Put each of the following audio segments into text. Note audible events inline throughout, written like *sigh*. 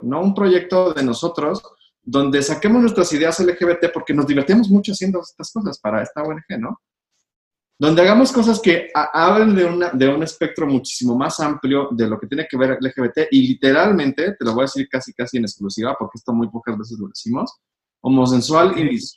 no un proyecto de nosotros donde saquemos nuestras ideas LGBT porque nos divertimos mucho haciendo estas cosas para esta ONG, ¿no? Donde hagamos cosas que hablen de, una, de un espectro muchísimo más amplio de lo que tiene que ver LGBT y literalmente, te lo voy a decir casi casi en exclusiva porque esto muy pocas veces lo decimos, homosexual inició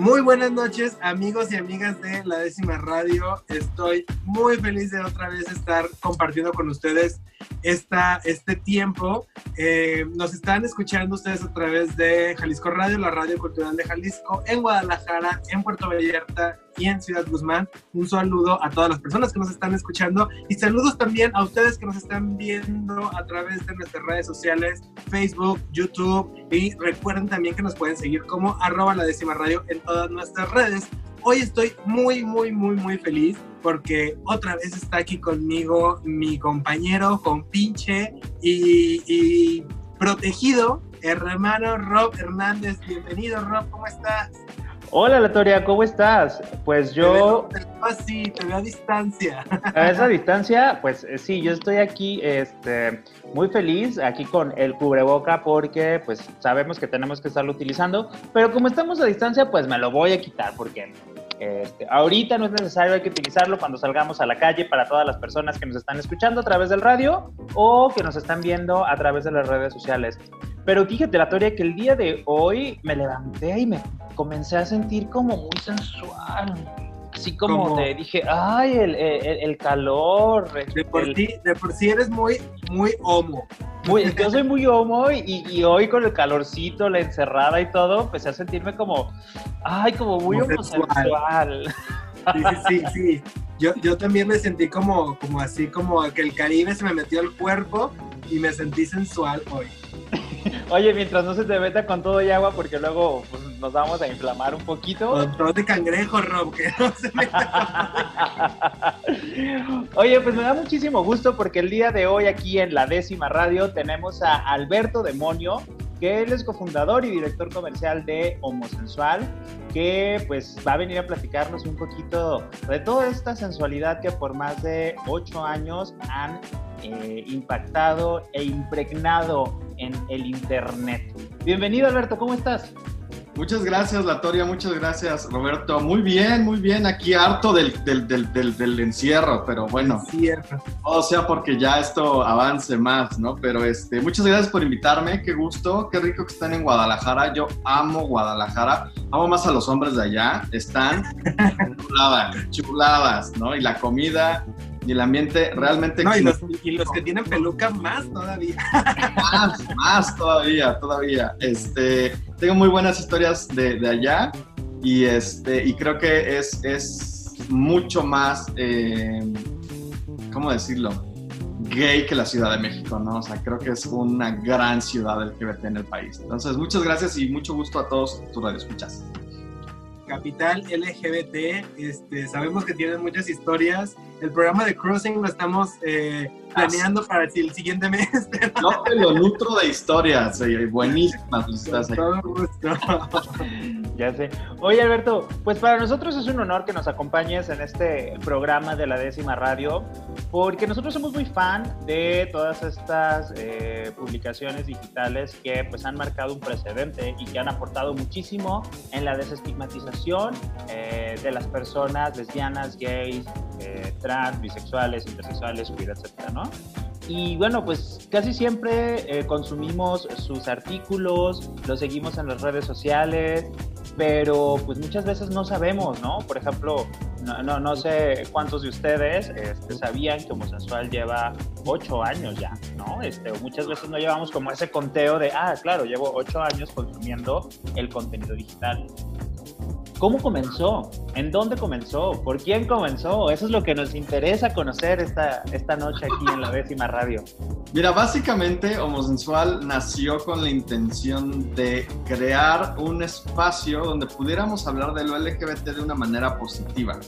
Muy buenas noches, amigos y amigas de la décima radio. Estoy muy feliz de otra vez estar compartiendo con ustedes esta, este tiempo. Eh, nos están escuchando ustedes a través de Jalisco Radio, la radio cultural de Jalisco, en Guadalajara, en Puerto Vallarta y en Ciudad Guzmán. Un saludo a todas las personas que nos están escuchando y saludos también a ustedes que nos están viendo a través de nuestras redes sociales, Facebook, YouTube y recuerden también que nos pueden seguir como arroba la décima radio en todas nuestras redes. Hoy estoy muy, muy, muy, muy feliz porque otra vez está aquí conmigo mi compañero, compinche y, y protegido, hermano Rob Hernández. Bienvenido, Rob, ¿cómo estás? Hola Latoria, ¿cómo estás? Pues yo... Te veo así, te veo a distancia. A esa *laughs* distancia, pues eh, sí, yo estoy aquí este, muy feliz, aquí con el cubreboca, porque pues sabemos que tenemos que estarlo utilizando, pero como estamos a distancia, pues me lo voy a quitar, porque este, ahorita no es necesario, hay que utilizarlo cuando salgamos a la calle para todas las personas que nos están escuchando a través del radio o que nos están viendo a través de las redes sociales. Pero fíjate, la teoría que el día de hoy me levanté y me comencé a sentir como muy sensual. Así como te dije, ay, el, el, calor. De por, ti, de por sí eres muy, muy homo. Muy, yo soy muy homo y, y, hoy con el calorcito, la encerrada y todo, empecé a sentirme como, ay, como muy homosexual. Sí, sí, sí, sí. Yo, yo también me sentí como, como así, como que el Caribe se me metió al cuerpo y me sentí sensual hoy. Oye, mientras no se te meta con todo y agua, porque luego pues, nos vamos a inflamar un poquito. Con de cangrejo, Rob, que no se meta Oye, pues me da muchísimo gusto porque el día de hoy aquí en la décima radio tenemos a Alberto Demonio, que él es cofundador y director comercial de Homosensual, que pues va a venir a platicarnos un poquito de toda esta sensualidad que por más de ocho años han eh, impactado e impregnado en el Internet. Bienvenido Alberto, ¿cómo estás? Muchas gracias, Latoria, muchas gracias, Roberto. Muy bien, muy bien, aquí harto del, del, del, del encierro, pero bueno. Encierro. O sea, porque ya esto avance más, ¿no? Pero este, muchas gracias por invitarme, qué gusto, qué rico que están en Guadalajara. Yo amo Guadalajara, amo más a los hombres de allá, están *laughs* chuladas, chuladas, ¿no? Y la comida, y el ambiente realmente... No, y los, y los, que tienen peluca más todavía. Más, más todavía, todavía. Este, tengo muy buenas historias de, de allá y, este, y creo que es, es mucho más, eh, ¿cómo decirlo? Gay que la Ciudad de México, ¿no? O sea, creo que es una gran ciudad LGBT en el país. Entonces, muchas gracias y mucho gusto a todos tus radioescuchas. Capital LGBT, este, sabemos que tienen muchas historias el programa de Crossing lo estamos eh, planeando para el siguiente mes. *laughs* No te lo nutro de historias, buenísimas. Estás ahí. *laughs* ya sé. Oye, Alberto, pues para nosotros es un honor que nos acompañes en este programa de la décima radio, porque nosotros somos muy fan de todas estas eh, publicaciones digitales que pues han marcado un precedente y que han aportado muchísimo en la desestigmatización eh, de las personas lesbianas, gays, trans bisexuales, intersexuales, queer, etcétera, ¿no? Y bueno, pues casi siempre eh, consumimos sus artículos, los seguimos en las redes sociales, pero pues muchas veces no sabemos, ¿no? Por ejemplo, no, no, sé cuántos de ustedes este, sabían que Homosensual lleva ocho años ya, ¿no? Este, muchas veces no llevamos como ese conteo de, ah, claro, llevo ocho años consumiendo el contenido digital. ¿Cómo comenzó? ¿En dónde comenzó? ¿Por quién comenzó? Eso es lo que nos interesa conocer esta, esta noche aquí en la décima radio. Mira, básicamente Homosensual nació con la intención de crear un espacio donde pudiéramos hablar de lo LGBT de una manera positiva.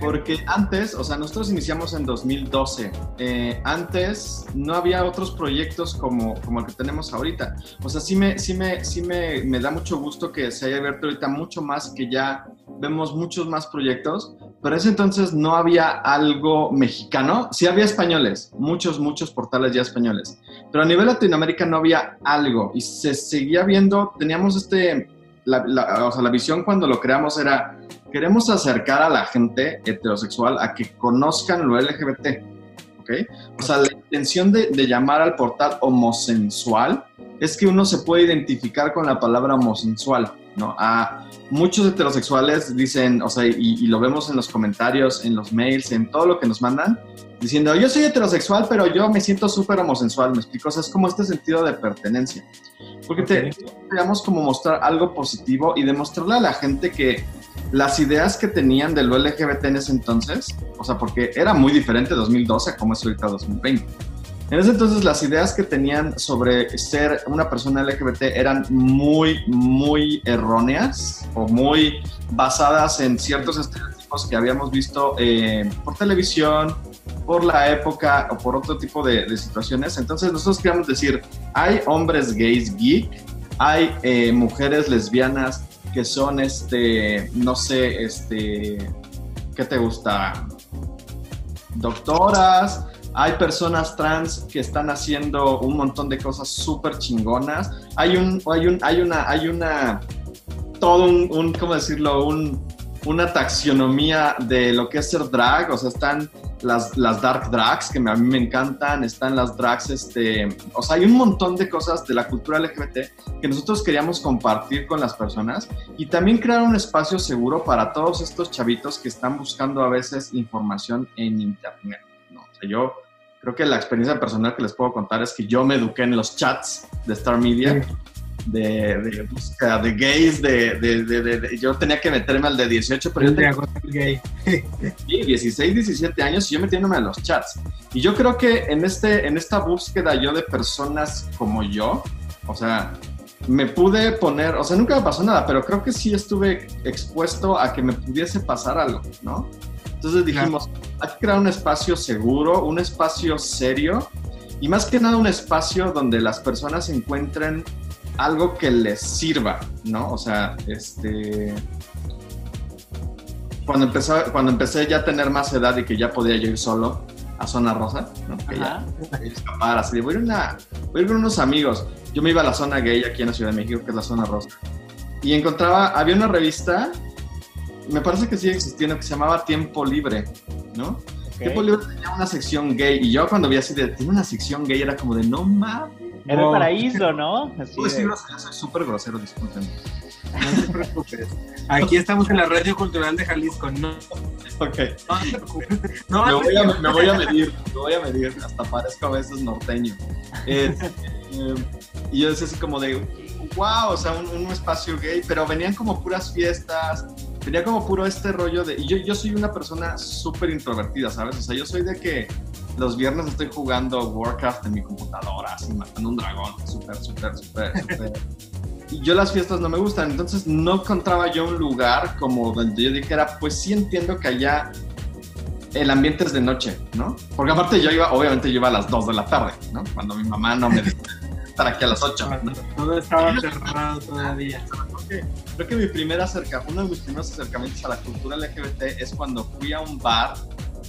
Porque antes, o sea, nosotros iniciamos en 2012. Eh, antes no había otros proyectos como, como el que tenemos ahorita. O sea, sí me, sí me, sí me, me da mucho gusto que se haya abierto ahorita mucho más que ya vemos muchos más proyectos, pero ese entonces no había algo mexicano. Sí había españoles, muchos, muchos portales ya españoles, pero a nivel Latinoamérica no había algo y se seguía viendo, teníamos este, la, la, o sea, la visión cuando lo creamos era, queremos acercar a la gente heterosexual a que conozcan lo LGBT, ¿ok? O sea, la intención de, de llamar al portal homosensual es que uno se puede identificar con la palabra homosensual, ¿no? A muchos heterosexuales dicen, o sea, y, lo vemos en los comentarios, en los mails, en todo lo que nos mandan, diciendo, yo soy heterosexual, pero yo me siento súper homosensual, me explico, o sea, es como este sentido de pertenencia. Porque te queríamos como mostrar algo positivo y demostrarle a la gente que las ideas que tenían de lo LGBT en ese entonces, o sea, porque era muy diferente 2012 como es ahorita 2020 en ese entonces las ideas que tenían sobre ser una persona LGBT eran muy, muy erróneas o muy basadas en ciertos estereotipos que habíamos visto eh, por televisión, por la época o por otro tipo de, situaciones. Entonces nosotros queríamos decir, hay hombres gays geek, hay eh, mujeres lesbianas que son, este, no sé, este, ¿qué te gusta? Doctoras, hay personas trans que están haciendo un montón de cosas súper chingonas. Hay un, hay un, hay una, hay una, todo un, un ¿cómo decirlo? Un, una taxonomía de lo que es ser drag, o sea, están las, las dark drags, que a mí me encantan, están las drags, este, o sea, hay un montón de cosas de la cultura LGBT que nosotros queríamos compartir con las personas y también crear un espacio seguro para todos estos chavitos que están buscando a veces información en Internet. ¿no? O sea, yo creo que la experiencia personal que les puedo contar es que yo me eduqué en los chats de Star Media. De, de búsqueda de gays, de, de, yo tenía que meterme al de 18, pero yo tenía gay. 16, 17 años y yo metiéndome a los chats. Y yo creo que en, este, en esta búsqueda yo de personas como yo, o sea, me pude poner, o sea, nunca me pasó nada, pero creo que sí estuve expuesto a que me pudiese pasar algo, ¿no? Entonces dijimos, hay que crear un espacio seguro, un espacio serio y más que nada un espacio donde las personas encuentren algo que les sirva, ¿no? O sea, este... Cuando, empezó, cuando empecé ya a tener más edad y que ya podía yo ir solo a Zona Rosa, ¿no? Que ya escapar, así voy a, ir una, voy a ir con unos amigos. Yo me iba a la zona gay aquí en la Ciudad de México, que es la Zona Rosa. Y encontraba, había una revista me parece que sigue existiendo, que se llamaba Tiempo Libre, ¿no? Tiempo Libre tenía una sección gay y yo cuando vi así de, tiene una sección gay, era como de, no mames. Era el paraíso, ¿no? *laughs* Así pues sí, soy súper grosero, disculpen. No te preocupes. Aquí estamos en la Radio Cultural de Jalisco, ¿no? Ok. No te preocupes. No, me, voy a, me, voy a, medir, me voy a medir, hasta parezco a veces norteño. Eh, eh, y yo decía así como de, wow, o sea, un, un, espacio gay, pero venían como puras fiestas, tenía como puro este rollo de... Y yo, yo soy una persona súper introvertida, ¿sabes? O sea, yo soy de que los viernes estoy jugando Warcraft en mi computadora, así matando un dragón, súper, súper, súper, súper... *laughs* y yo las fiestas no me gustan, entonces no encontraba yo un lugar como donde yo dijera, pues sí entiendo que allá el ambiente es de noche, ¿no? Porque aparte yo iba, obviamente yo iba a las 2 de la tarde, ¿no? Cuando mi mamá no me estar aquí a las 8. Todo estaba cerrado todavía. Creo que mi primer acerca, uno de mis primeros acercamientos a la cultura LGBT es cuando fui a un bar,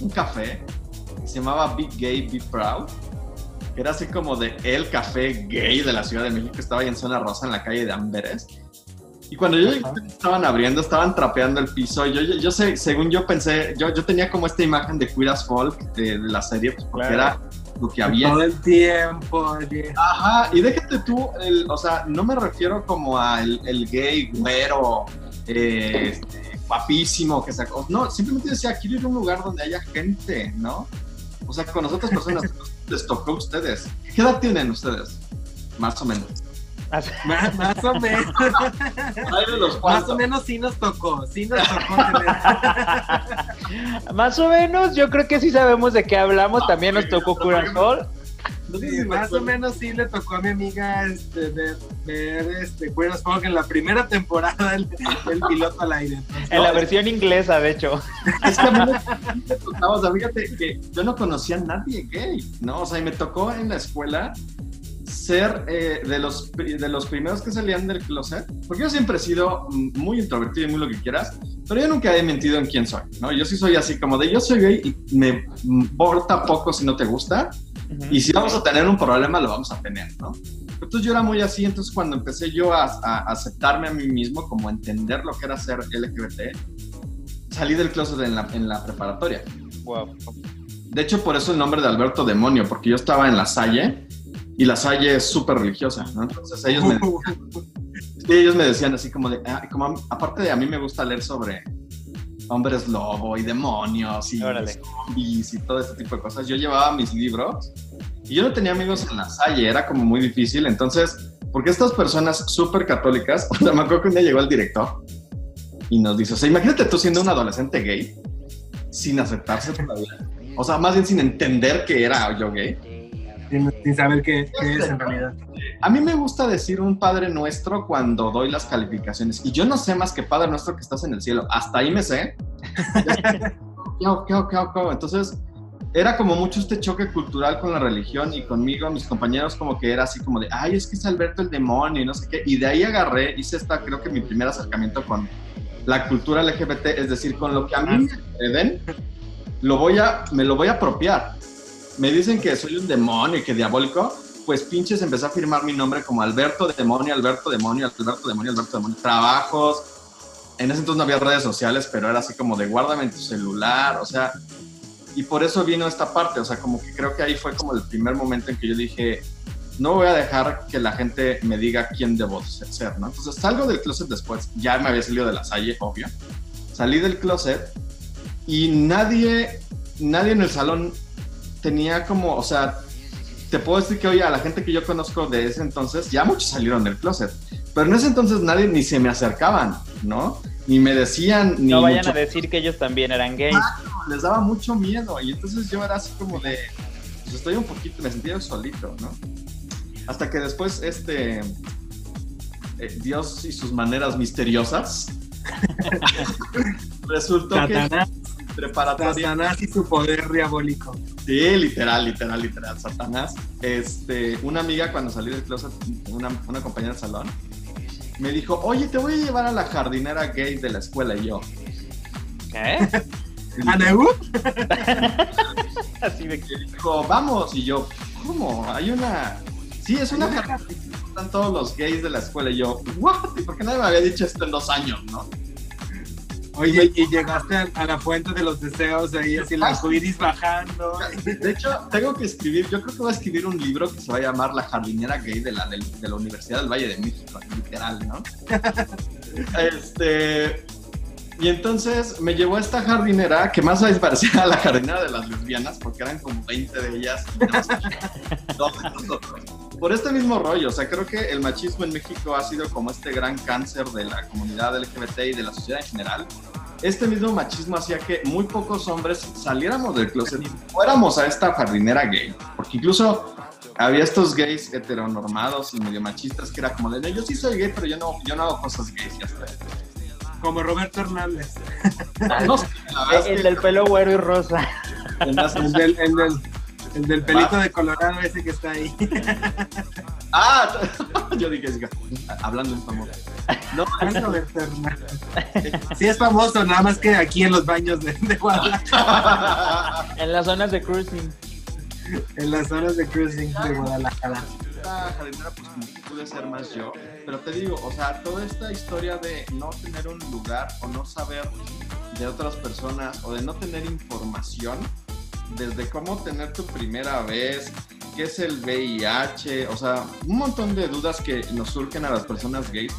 un café, que se llamaba Big Gay, Be Proud, que era así como de el café gay de la Ciudad de México, estaba ahí en Zona Rosa, en la calle de Amberes. Y cuando yo estaban abriendo, estaban trapeando el piso. Yo, yo, sé, según yo pensé, yo, yo tenía como esta imagen de Queer as Folk de, la serie, pues porque era lo que había. Todo el tiempo. Ajá, y déjate tú, el, o sea, no me refiero como al el gay güero, eh, este, guapísimo, que sacó. No, simplemente decía, quiero ir a un lugar donde haya gente, ¿no? O sea, con las otras personas *laughs* les tocó a ustedes. ¿Qué edad tienen ustedes? Más o menos. Más, más o menos. más o menos sí nos tocó, sí nos tocó tener. más o menos, yo creo que sí sabemos de qué hablamos. También nos tocó Curasol. Sí, más o menos sí le tocó a mi amiga este, ver, ver este, Folk en la primera temporada *laughs* del, piloto al aire. en la versión inglesa, de hecho. Es que a mí me tocaba, o sea, fíjate que yo no conocía a nadie gay, ¿no? O sea, y me tocó en la escuela ser eh, de, los, de los primeros que salían del closet, porque yo siempre he sido muy introvertido y muy lo que quieras, pero yo nunca he mentido en quién soy, ¿no? Yo sí soy así como de yo soy gay y me importa poco si no te gusta, y si vamos a tener un problema, lo vamos a tener, ¿no? Entonces yo era muy así, entonces cuando empecé yo a, aceptarme a mí mismo, como entender lo que era ser LGBT, salí del closet en la, en la preparatoria. Wow. De hecho, por eso el nombre de Alberto Demonio, porque yo estaba en la Salle y la Salle es súper religiosa, ¿no? Entonces ellos me, ellos me decían así como de, ah, como aparte de a mí me gusta leer sobre hombres lobo y demonios y zombies y todo ese tipo de cosas. Yo llevaba mis libros y yo no tenía amigos en la Salle, era como muy difícil. Entonces, porque estas personas súper católicas, *laughs* o sea, me acuerdo que un día llegó el director y nos dice, o sea, imagínate tú siendo un adolescente gay sin aceptarse todavía. O sea, más bien sin entender que era yo gay sin, saber qué, es en realidad. A mí me gusta decir un Padre Nuestro cuando doy las calificaciones. Y yo no sé más que Padre Nuestro que estás en el cielo. Hasta ahí me sé. *laughs* Entonces, era como mucho este choque cultural con la religión y conmigo, mis compañeros, como que era así como de, ay, es que es Alberto el demonio y no sé qué. Y de ahí agarré, hice esta, creo que mi primer acercamiento con la cultura LGBT, es decir, con lo que a mí me den, lo voy a, me lo voy a apropiar me dicen que soy un demonio y que diabólico, pues pinches empecé a firmar mi nombre como Alberto Demonio, Alberto Demonio, Alberto Demonio, Alberto Demonio. Trabajos. En ese entonces no había redes sociales, pero era así como de guárdame en tu celular, o sea. Y por eso vino esta parte, o sea, como que creo que ahí fue como el primer momento en que yo dije, no voy a dejar que la gente me diga quién debo ser, ¿no? Entonces salgo del closet después, ya me había salido de la salle, obvio. Salí del closet y nadie, nadie en el salón tenía como, o sea, te puedo decir que hoy a la gente que yo conozco de ese entonces, ya muchos salieron del closet, pero en ese entonces nadie ni se me acercaban, ¿no? Ni me decían... Ni no vayan a decir que ellos también eran gays. les daba mucho miedo y entonces yo era así como de, pues estoy un poquito, me sentía solito, ¿no? Hasta que después, este, eh, Dios y sus maneras misteriosas, *laughs* resultó que preparatoria. Satanás y su poder diabólico. Sí, literal, literal, literal. Satanás. Este, una amiga cuando salí del closet, una, una compañera del salón, me dijo, oye, te voy a llevar a la jardinera gay de la escuela. Y yo, ¿qué? *laughs* ¿A Neu? *laughs* Así de que dijo, vamos. Y yo, ¿cómo? Hay una. Sí, es una jardinera. Están todos los gays de la escuela. Y yo, ¿what? ¿Por qué nadie me había dicho esto en dos años, no? Oye, y llegaste a, la fuente de los deseos, ahí así la arcoiris bajando. De hecho, tengo que escribir, yo creo que voy a escribir un libro que se va a llamar La jardinera gay de la, de, la Universidad del Valle de México, literal, ¿no? *laughs* este. Y entonces me llevó a esta jardinera que más parecía a la jardinera de las lesbianas, porque eran como 20 de ellas. *laughs* Por este mismo rollo, o sea, creo que el machismo en México ha sido como este gran cáncer de la comunidad LGBT y de la sociedad en general. Este mismo machismo hacía que muy pocos hombres saliéramos del closet y fuéramos a esta jardinera gay, porque incluso había estos gays heteronormados y medio machistas que era como de, yo sí soy gay, pero yo no, yo no hago cosas gays y hasta como Roberto Hernández. *laughs* el, del pelo güero y rosa. El, del, el, del, pelito de Colorado ese que está ahí. *laughs* Ah, *laughs* yo dije, hablando en famoso. No. *laughs* Sí es famoso, nada más que aquí en los baños de, de Guadalajara. En las zonas de cruising. En las zonas de cruising de Guadalajara jardinera, pues como que pude ser más yo. Pero te digo, o sea, toda esta historia de no tener un lugar o no saber de otras personas o de no tener información, desde cómo tener tu primera vez, qué es el VIH, o sea, un montón de dudas que nos surgen a las personas gays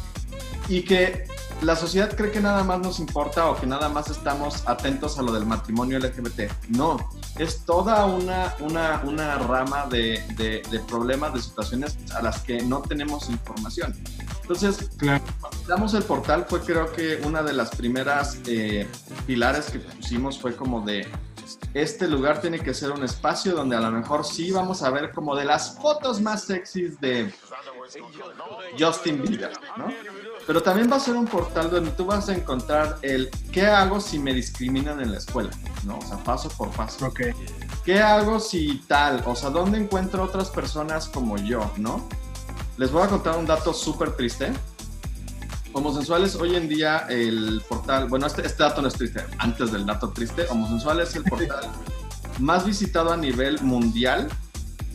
y que la sociedad cree que nada más nos importa o que nada más estamos atentos a lo del matrimonio LGBT. No, es toda una, una, una rama de, de, problemas, de situaciones a las que no tenemos información. Entonces, cuando damos el portal fue creo que una de las primeras eh, pilares que pusimos fue como de este lugar tiene que ser un espacio donde a lo mejor sí vamos a ver como de las fotos más sexys de Justin Bieber, ¿no? Pero también va a ser un portal donde tú vas a encontrar el qué hago si me discriminan en la escuela, ¿no? O sea, paso por paso. Ok. ¿Qué hago si tal? O sea, ¿dónde encuentro otras personas como yo, ¿no? Les voy a contar un dato súper triste. Homosensuales, hoy en día el portal, bueno, este, este, dato no es triste, antes del dato triste, Homosensuales es el portal *laughs* más visitado a nivel mundial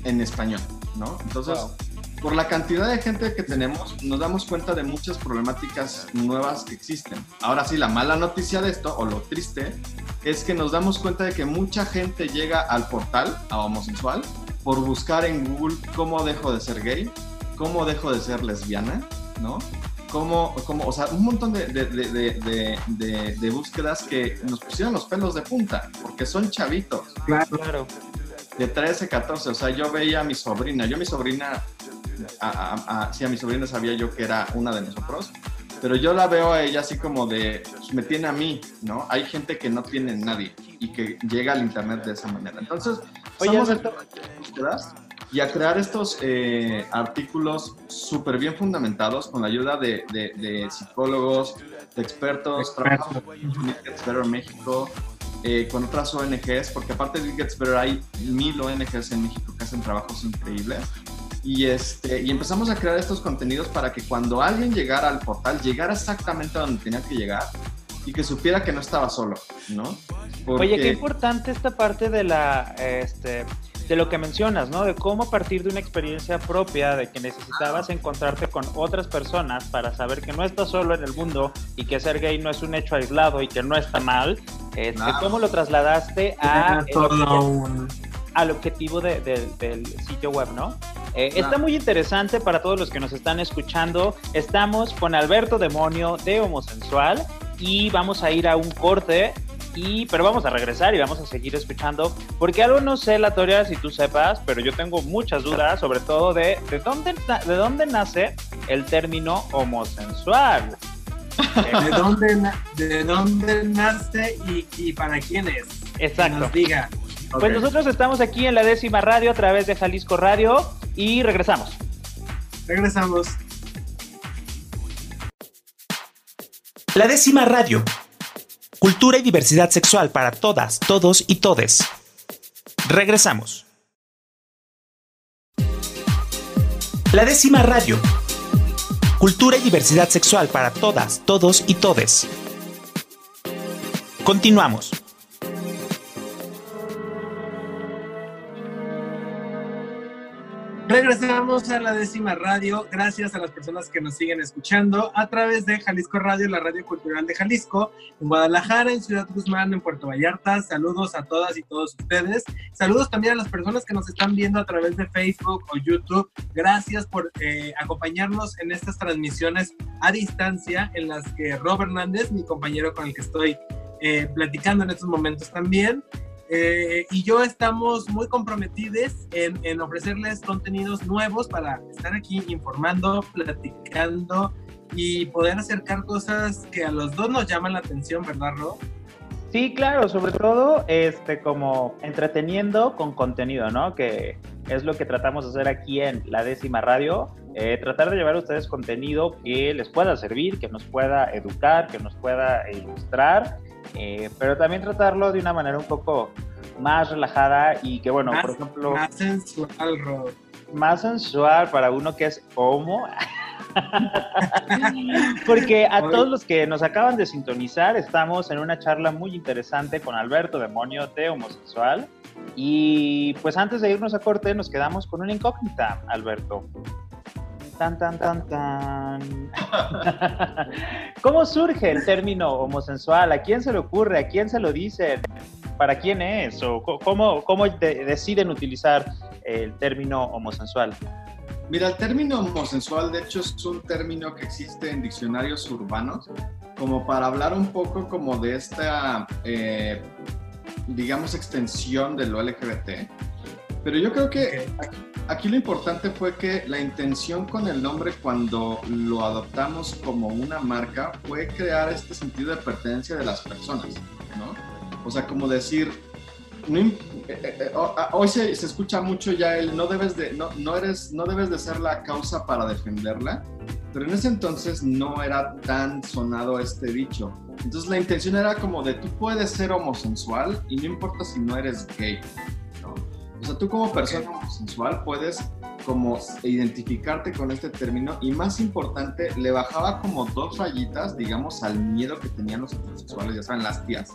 en español, ¿no? Entonces, por la cantidad de gente que tenemos, nos damos cuenta de muchas problemáticas nuevas que existen. Ahora sí, la mala noticia de esto, o lo triste, es que nos damos cuenta de que mucha gente llega al portal, a homosexual, por buscar en Google cómo dejo de ser gay, cómo dejo de ser lesbiana, ¿no? Cómo, cómo, o sea, un montón de, de, de, de, búsquedas que nos pusieron los pelos de punta, porque son chavitos. Claro. De 13, 14, o sea, yo veía a mi sobrina, yo mi sobrina, a, a, sí, a mi sobrina sabía yo que era una de nosotros, pero yo la veo a ella así como de, pues, me tiene a mí, ¿no? Hay gente que no tiene nadie y que llega al internet de esa manera. Entonces, Oye, somos búsquedas y a crear estos eh, artículos súper bien fundamentados con la ayuda de, de, psicólogos, de expertos, trabajamos con en México, eh, con otras ONGs, porque aparte de Gets Better hay mil ONGs en México que hacen trabajos increíbles. Y, este, y empezamos a crear estos contenidos para que cuando alguien llegara al portal, llegara exactamente a donde tenía que llegar y que supiera que no estaba solo, ¿no? Oye, qué importante esta parte de la, este, de lo que mencionas, ¿no? De cómo a partir de una experiencia propia, de que necesitabas encontrarte con otras personas para saber que no estás solo en el mundo y que ser gay no es un hecho aislado y que no está mal, este, cómo lo trasladaste a, al objetivo del sitio web, ¿no? Eh, está muy interesante para todos los que nos están escuchando. Estamos con Alberto Demonio de Homosensual y vamos a ir a un corte y, pero vamos a regresar y vamos a seguir escuchando, porque algo no sé, la teoría, si tú sepas, pero yo tengo muchas dudas, sobre todo de, de, dónde, de dónde nace el término homosensual. *laughs* ¿De dónde, de dónde nace y, para quién es? Exacto. nos diga. Pues nosotros estamos aquí en la décima radio a través de Jalisco Radio y regresamos. Regresamos. La décima radio Cultura y diversidad sexual para todas, todos y todes. Regresamos. La décima radio. Cultura y diversidad sexual para todas, todos y todes. Continuamos. Regresamos a la décima radio. Gracias a las personas que nos siguen escuchando a través de Jalisco Radio, la radio cultural de Jalisco, en Guadalajara, en Ciudad Guzmán, en Puerto Vallarta. Saludos a todas y todos ustedes. Saludos también a las personas que nos están viendo a través de Facebook o YouTube. Gracias por eh, acompañarnos en estas transmisiones a distancia en las que Rob Hernández, mi compañero con el que estoy eh, platicando en estos momentos también, eh, y yo estamos muy comprometidos en, ofrecerles contenidos nuevos para estar aquí informando, platicando y poder acercar cosas que a los dos nos llaman la atención, ¿verdad, Ro? Sí, claro, sobre todo este como entreteniendo con contenido, ¿no? Que es lo que tratamos de hacer aquí en la décima radio, eh, tratar de llevar a ustedes contenido que les pueda servir, que nos pueda educar, que nos pueda ilustrar eh, pero también tratarlo de una manera un poco más relajada y que, bueno, por ejemplo... Más sensual, Rob. Más sensual para uno que es homo. *laughs* Porque a todos los que nos acaban de sintonizar, estamos en una charla muy interesante con Alberto Demonio de Homosexual. Y pues antes de irnos a corte, nos quedamos con una incógnita, Alberto. Tan, tan, tan, tan. ¿Cómo surge el término homosensual? ¿A quién se le ocurre? ¿A quién se lo dice? ¿Para quién es? ¿O cómo, cómo deciden utilizar el término homosensual? Mira, el término homosensual, de hecho, es un término que existe en diccionarios urbanos, como para hablar un poco como de esta eh, digamos, extensión de lo LGBT. Pero yo creo que aquí lo importante fue que la intención con el nombre cuando lo adoptamos como una marca fue crear este sentido de pertenencia de las personas, ¿no? O sea, como decir, eh, eh, eh, hoy se, escucha mucho ya el no debes de, no, no, eres, no debes de ser la causa para defenderla, pero en ese entonces no era tan sonado este dicho. Entonces la intención era como de tú puedes ser homosexual y no importa si no eres gay. O sea, tú como persona homosexual puedes como identificarte con este término y más importante, le bajaba como dos rayitas, digamos, al miedo que tenían los heterosexuales, ya saben, las tías,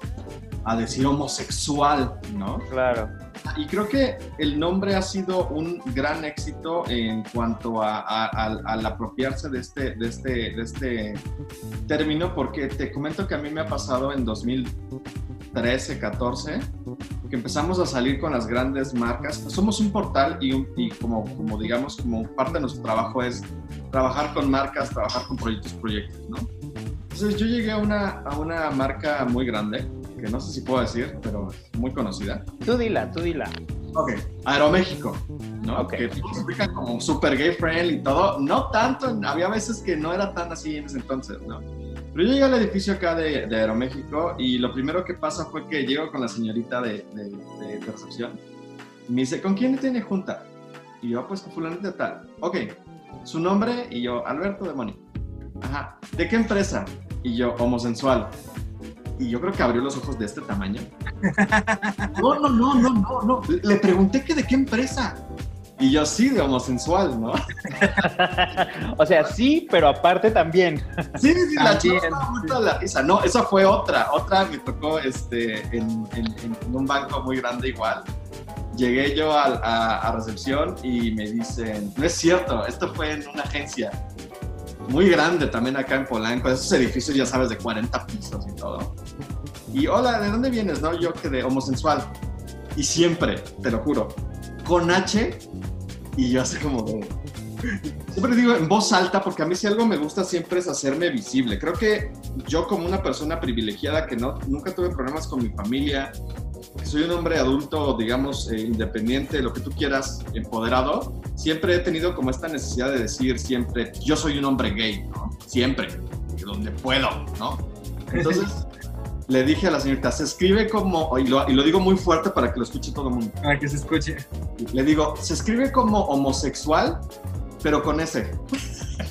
a decir homosexual, ¿no? Claro. Y creo que el nombre ha sido un gran éxito en cuanto a, al apropiarse de este, de, este, de este término, porque te comento que a mí me ha pasado en 2013, 14, que empezamos a salir con las grandes marcas. Somos un portal y, un, y como, como digamos, como parte de nuestro trabajo es trabajar con marcas, trabajar con proyectos, proyectos, ¿no? Entonces yo llegué a una, a una marca muy grande, que no sé si puedo decir, pero muy conocida. Tú dila, tú dila. Ok, Aeroméxico, ¿no? Que se explica como super gay friendly y todo. No tanto, había veces que no era tan así en ese entonces, ¿no? Pero yo llegué al edificio acá de, de Aeroméxico y lo primero que pasa fue que llego con la señorita de, de, recepción. Y me dice, ¿con quién tiene junta? Y yo, pues con fulanito tal. Ok, su nombre y yo, Alberto de Moni. Ajá, ¿de qué empresa? Y yo, homosensual. Y yo creo que abrió los ojos de este tamaño. No, no, no, no, no, no. Le pregunté que de qué empresa. Y yo sí, de homosensual, ¿no? o sea, sí, pero aparte también. Sí, sí, la chica la risa. No, esa fue otra. Otra me tocó este, en, un banco muy grande igual. Llegué yo a, recepción y me dicen, no es cierto, esto fue en una agencia muy grande también acá en Polanco, esos edificios ya sabes de 40 pisos y todo. Y hola, ¿de dónde vienes? No, yo que de homosensual. Y siempre, te lo juro, con H y yo así como de... Siempre digo en voz alta porque a mí si algo me gusta siempre es hacerme visible. Creo que yo como una persona privilegiada que no, nunca tuve problemas con mi familia, soy un hombre adulto, digamos, eh, independiente, lo que tú quieras, empoderado, siempre he tenido como esta necesidad de decir siempre, yo soy un hombre gay, ¿no? Siempre, donde puedo, ¿no? Entonces, *laughs* le dije a la señorita, se escribe como, y lo, y lo, digo muy fuerte para que lo escuche todo el mundo. Para que se escuche. Le digo, se escribe como homosexual, pero con ese.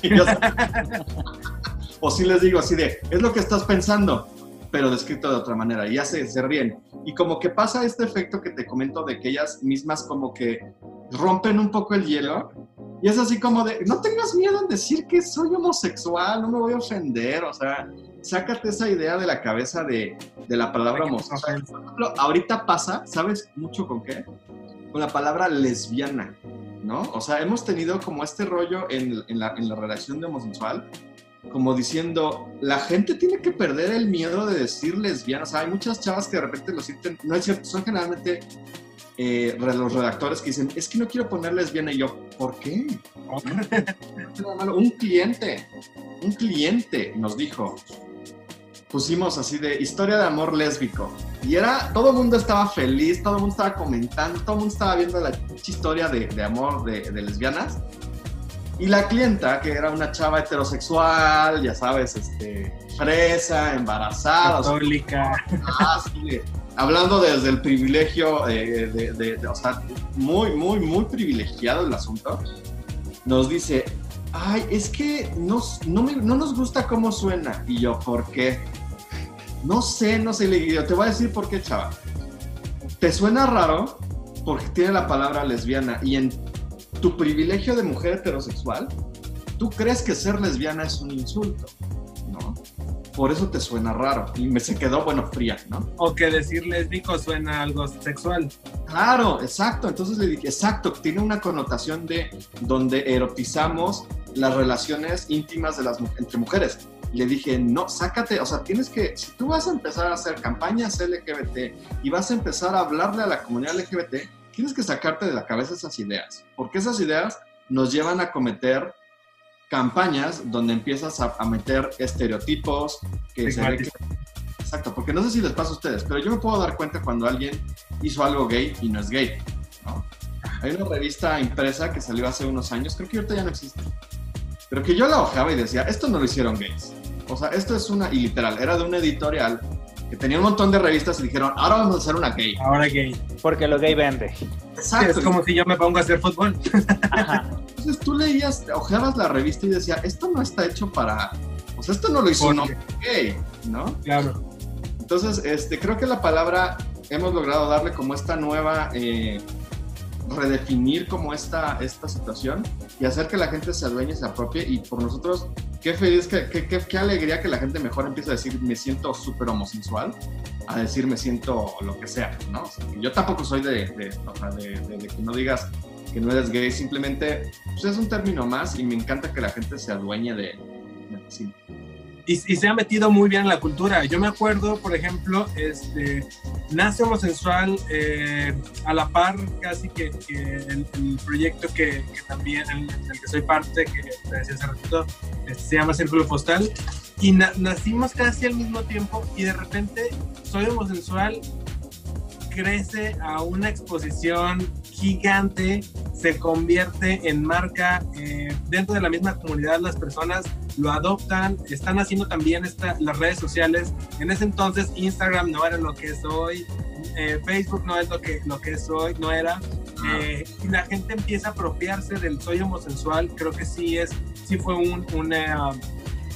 *laughs* *laughs* o si les digo así de, es lo que estás pensando, pero descrito de otra manera. Y ya se, ríen. Y como que pasa este efecto que te comento de que ellas mismas como que rompen un poco el hielo. Y es así como de, no tengas miedo en decir que soy homosexual, no me voy a ofender, o sea, sácate esa idea de la cabeza de, de la palabra homosexual. Por ejemplo, ahorita pasa, ¿sabes mucho con qué? Con la palabra lesbiana, ¿no? O sea, hemos tenido como este rollo en, en, la, en la redacción de homosexual, como diciendo, la gente tiene que perder el miedo de decir lesbiana. O sea, hay muchas chavas que de repente lo sienten, no es cierto, son generalmente eh, los redactores que dicen, es que no quiero poner lesbiana. Y yo, ¿por qué? *laughs* un cliente, un cliente nos dijo, pusimos así de historia de amor lésbico. Y era, todo el mundo estaba feliz, todo el mundo estaba comentando, todo el mundo estaba viendo la historia de, de amor de, de, lesbianas. Y la clienta, que era una chava heterosexual, ya sabes, este, fresa, embarazada. Católica. Ah, hablando desde el privilegio, eh, de, de, o sea, muy, muy, muy privilegiado el asunto, nos dice, ay, es que no, no, no nos gusta cómo suena. Y yo, ¿por qué? No sé, no sé, le yo te voy a decir por qué, chava. Te suena raro porque tiene la palabra lesbiana y en tu privilegio de mujer heterosexual, tú crees que ser lesbiana es un insulto, ¿no? Por eso te suena raro y me se quedó, bueno, fría, ¿no? O que decir lésbico suena algo sexual. Claro, exacto. Entonces le dije, exacto, tiene una connotación de donde erotizamos las relaciones íntimas de las, entre mujeres le dije, no, sácate, o sea, tienes que, si tú vas a empezar a hacer campañas LGBT y vas a empezar a hablarle a la comunidad LGBT, tienes que sacarte de la cabeza esas ideas, porque esas ideas nos llevan a cometer campañas donde empiezas a, meter estereotipos que se ve que exacto, porque no sé si les pasa a ustedes, pero yo me puedo dar cuenta cuando alguien hizo algo gay y no es gay, ¿no? Hay una revista impresa que salió hace unos años, creo que ahorita ya no existe, pero que yo la hojeaba y decía, esto no lo hicieron gays. O sea, esto es una, y literal, era de una editorial que tenía un montón de revistas y dijeron, ahora vamos a hacer una gay. Ahora gay. Porque lo gay vende. Exacto. es como si yo me pongo a hacer fútbol. Entonces tú leías, ojeabas la revista y decía, esto no está hecho para, o sea, esto no lo hizo un hombre gay, ¿no? Claro. Entonces, este, creo que la palabra hemos logrado darle como esta nueva, eh, redefinir como esta, esta situación y hacer que la gente se adueñe, se apropie y por nosotros qué feliz, qué, qué, qué, alegría que la gente mejor empiece a decir me siento súper homosensual a decir me siento lo que sea, ¿no? yo tampoco soy de, de, de, que no digas que no eres gay, simplemente pues es un término más y me encanta que la gente se adueñe de, sí y, se ha metido muy bien en la cultura. Yo me acuerdo, por ejemplo, este, nace homosexual eh, a la par casi que, el, proyecto que, también, el, del que soy parte, que te decía hace ratito, este, se llama Círculo Postal, y nacimos casi al mismo tiempo y de repente soy homosexual crece a una exposición gigante, se convierte en marca eh, dentro de la misma comunidad, las personas lo adoptan, están haciendo también esta, las redes sociales. En ese entonces Instagram no era lo que es hoy, eh, Facebook no es lo que, lo que es hoy, no era. Eh, y la gente empieza a apropiarse del soy homosexual, creo que sí es, sí fue un,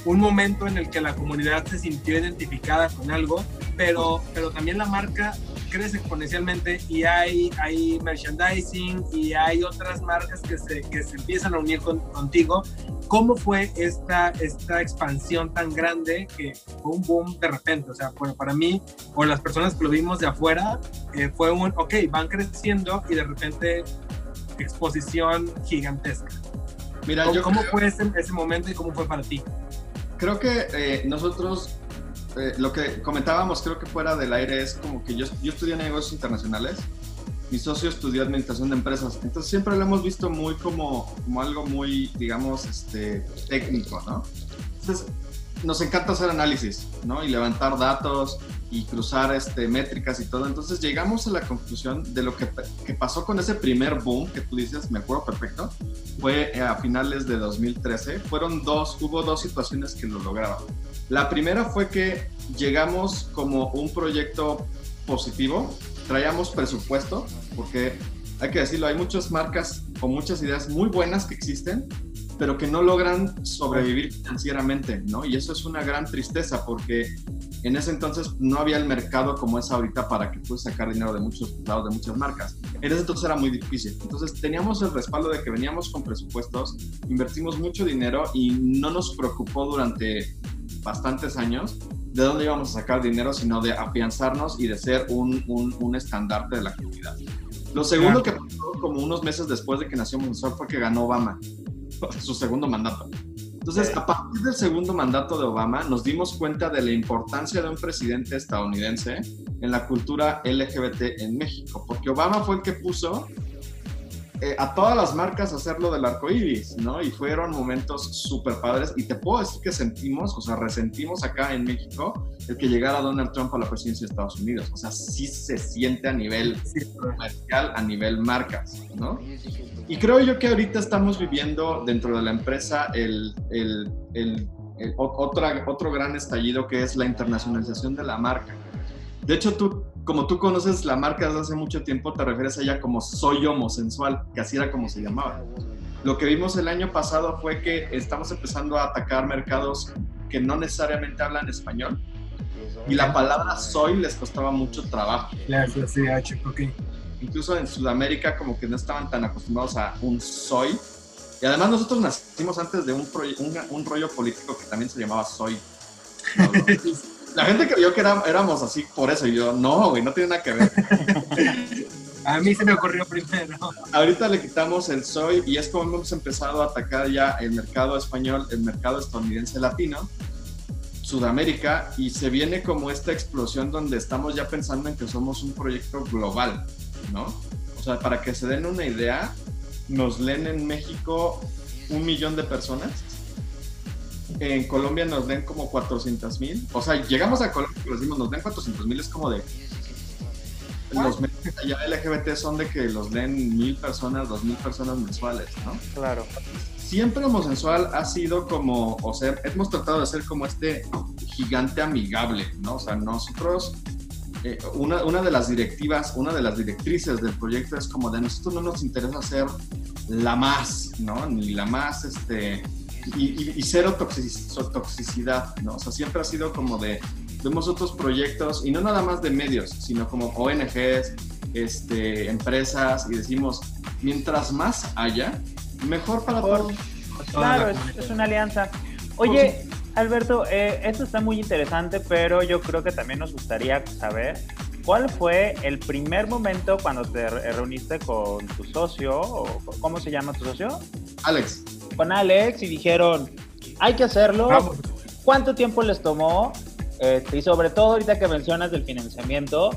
un momento en el que la comunidad se sintió identificada con algo, pero, pero también la marca crece exponencialmente y hay, hay merchandising y hay otras marcas que se, que se empiezan a unir contigo. ¿Cómo fue esta, esta expansión tan grande que fue un boom de repente? O sea, bueno, para mí o las personas que lo vimos de afuera, eh, fue un, ok, van creciendo y de repente exposición gigantesca. Mira, ¿Cómo, yo ¿cómo fue ese, ese, momento y cómo fue para ti? Creo que eh, nosotros eh, lo que comentábamos, creo que fuera del aire, es como que yo, yo estudié negocios internacionales, mi socio estudió administración de empresas, entonces siempre lo hemos visto muy como, como algo muy, digamos, este, técnico, ¿no? Entonces, nos encanta hacer análisis, ¿no? Y levantar datos y cruzar este, métricas y todo. Entonces llegamos a la conclusión de lo que, que pasó con ese primer boom que tú dices, me acuerdo perfecto, fue a finales de 2013. Fueron dos, hubo dos situaciones que lo lograron. La primera fue que llegamos como un proyecto positivo, traíamos presupuesto, porque hay que decirlo, hay muchas marcas o muchas ideas muy buenas que existen, pero que no logran sobrevivir financieramente, ¿no? Y eso es una gran tristeza porque en ese entonces no había el mercado como es ahorita para que puedas sacar dinero de muchos lados, de muchas marcas. En ese entonces era muy difícil. Entonces teníamos el respaldo de que veníamos con presupuestos, invertimos mucho dinero y no nos preocupó durante bastantes años de dónde íbamos a sacar dinero, sino de afianzarnos y de ser un, un, estandarte de la comunidad. Lo segundo que pasó como unos meses después de que nació Monzor fue que ganó Obama *laughs* su segundo mandato. Entonces, a partir del segundo mandato de Obama, nos dimos cuenta de la importancia de un presidente estadounidense en la cultura LGBT en México, porque Obama fue el que puso eh, a todas las marcas hacerlo del arco iris, ¿no? Y fueron momentos súper padres. Y te puedo decir que sentimos, o sea, resentimos acá en México el que llegara Donald Trump a la presidencia de Estados Unidos. O sea, sí se siente a nivel comercial, a nivel marcas, ¿no? Y creo yo que ahorita estamos viviendo dentro de la empresa el, el, el, otra, otro gran estallido que es la internacionalización de la marca. De hecho, tú, como tú conoces la marca desde hace mucho tiempo, te refieres a ella como soy homosensual, que así era como se llamaba. Lo que vimos el año pasado fue que estamos empezando a atacar mercados que no necesariamente hablan español. Y la palabra soy les costaba mucho trabajo. La CH, ok. Incluso en Sudamérica como que no estaban tan acostumbrados a un soy. Y además nosotros nacimos antes de un, un, rollo político que también se llamaba soy. *laughs* La gente creyó que éramos así por eso. Y yo, no, güey, no tiene nada que ver. *laughs* A mí se me ocurrió primero. Ahorita le quitamos el soy y es como hemos empezado a atacar ya el mercado español, el mercado estadounidense latino, Sudamérica, y se viene como esta explosión donde estamos ya pensando en que somos un proyecto global, ¿no? O sea, para que se den una idea, nos leen en México un millón de personas en Colombia nos den como 400 mil. O sea, llegamos a Colombia y decimos, nos den 400 mil, es como de... Los medios allá LGBT son de que los leen mil personas, dos mil personas mensuales, ¿no? Claro. Siempre Homosensual ha sido como, o sea, hemos tratado de ser como este gigante amigable, ¿no? O sea, nosotros eh, una, una, de las directivas, una de las directrices del proyecto es como de nosotros no nos interesa ser la más, ¿no? Ni la más, este, y, y, cero toxicidad, ¿no? O sea, siempre ha sido como de, vemos otros proyectos, y no nada más de medios, sino como ONGs, este, empresas, y decimos, mientras más haya, mejor para todos. Claro, es, es, una alianza. Oye, Alberto, eh, esto está muy interesante, pero yo creo que también nos gustaría saber cuál fue el primer momento cuando te reuniste con tu socio, o ¿cómo se llama tu socio? Alex. Con Alex y dijeron, hay que hacerlo. ¿Cuánto tiempo les tomó? Este, y sobre todo ahorita que mencionas del financiamiento,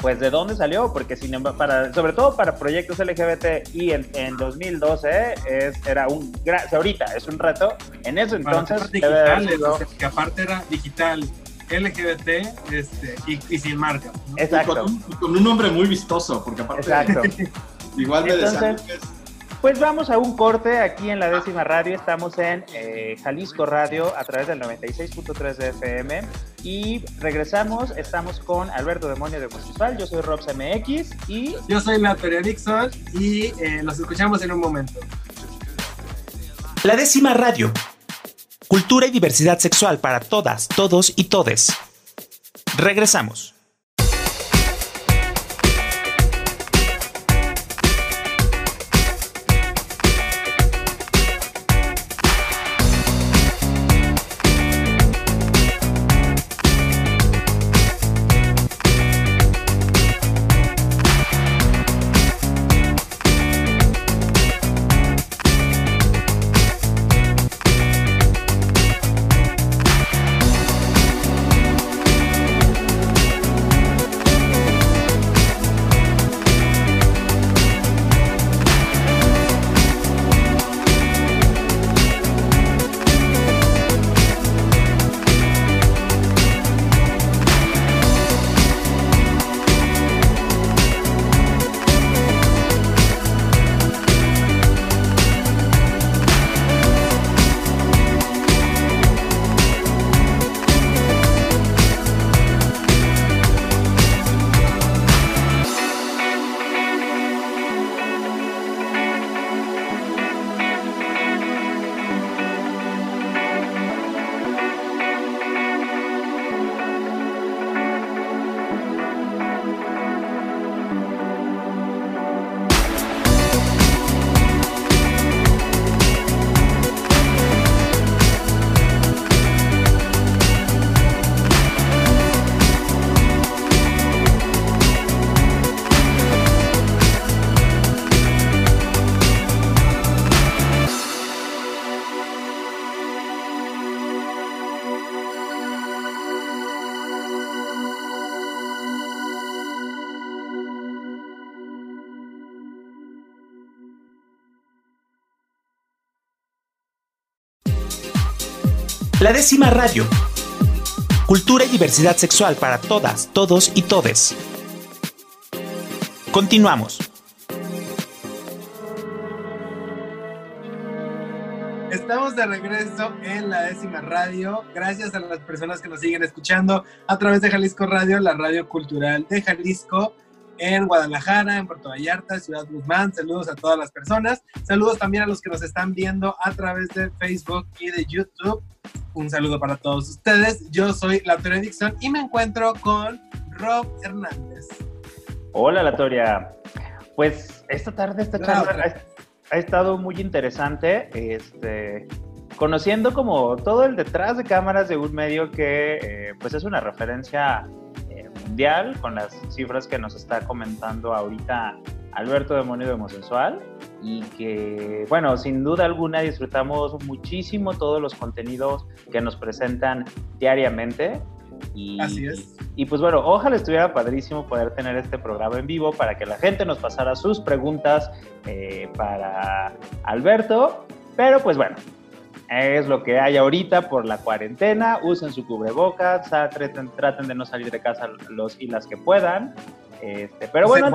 pues de dónde salió, porque sin para, sobre todo para proyectos LGBT y en, en 2012 es, era un gran, ahorita es un reto, en eso entonces... Digital, que aparte era digital, LGBT este, y, sin marca. Exacto. Y con, un, nombre muy vistoso, porque aparte Exacto. *laughs* igual de entonces, pues vamos a un corte aquí en la décima radio. Estamos en eh, Jalisco Radio a través del 96.3 de FM. Y regresamos. Estamos con Alberto Demonio de Municipal. Yo soy Robs MX y. Yo soy Natalia Dixon y eh, los escuchamos en un momento. La décima radio. Cultura y diversidad sexual para todas, todos y todes. Regresamos. Décima radio. Cultura y diversidad sexual para todas, todos y todes. Continuamos. Estamos de regreso en la décima radio. Gracias a las personas que nos siguen escuchando a través de Jalisco Radio, la radio cultural de Jalisco en Guadalajara, en Puerto Vallarta, Ciudad Guzmán. Saludos a todas las personas. Saludos también a los que nos están viendo a través de Facebook y de YouTube. Un saludo para todos ustedes. Yo soy Latoria Dixon y me encuentro con Rob Hernández. Hola, Latoria. Pues esta tarde, esta charla ha, estado muy interesante. Este, conociendo como todo el detrás de cámaras de un medio que eh, pues es una referencia mundial, con las cifras que nos está comentando ahorita Alberto Demonio de Homosensual y que, bueno, sin duda alguna disfrutamos muchísimo todos los contenidos que nos presentan diariamente. Y, Así es. Y, pues bueno, ojalá estuviera padrísimo poder tener este programa en vivo para que la gente nos pasara sus preguntas eh, para Alberto, pero pues bueno, es lo que hay ahorita por la cuarentena, usen su cubrebocas, traten, traten de no salir de casa los y las que puedan. Este, pero bueno,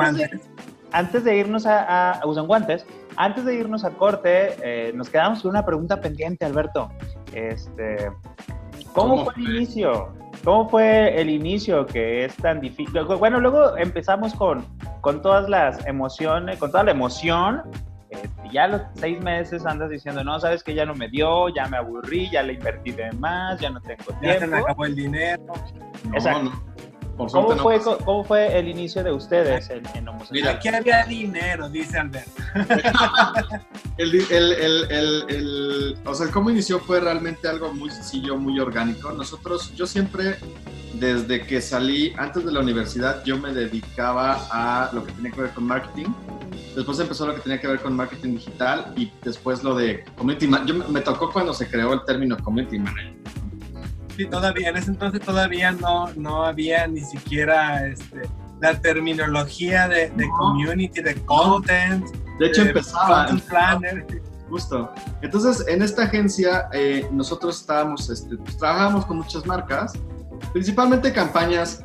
antes de, irnos a, a, guantes, antes de irnos a corte, eh, nos quedamos con una pregunta pendiente, Alberto. Este, ¿Cómo, fue el inicio? ¿Cómo fue el inicio que es tan difícil? Bueno, luego empezamos con, con todas las emociones, con toda la emoción. Este, ya a los seis meses andas diciendo, no, sabes que ya no me dio, ya me aburrí, ya le invertí de más, ya no tengo tiempo. Ya se me acabó el dinero. Exacto. ¿Cómo, fue, ¿Cómo fue el inicio de ustedes en, en Mira, aquí había dinero, dice Alberto. *laughs* el, el, el, el, o sea, cómo inició fue realmente algo muy sencillo, muy orgánico. Nosotros, yo siempre, desde que salí, antes de la universidad, yo me dedicaba a lo que tenía que ver con marketing. Después empezó lo que tenía que ver con marketing digital y después lo de community manager. Me tocó cuando se creó el término community manager todavía, en ese entonces todavía no, no había ni siquiera este, la terminología de, community, de content. De hecho, empezaba. Planner. Justo. Entonces, en esta agencia, eh, nosotros estábamos, este, pues, trabajábamos con muchas marcas, principalmente campañas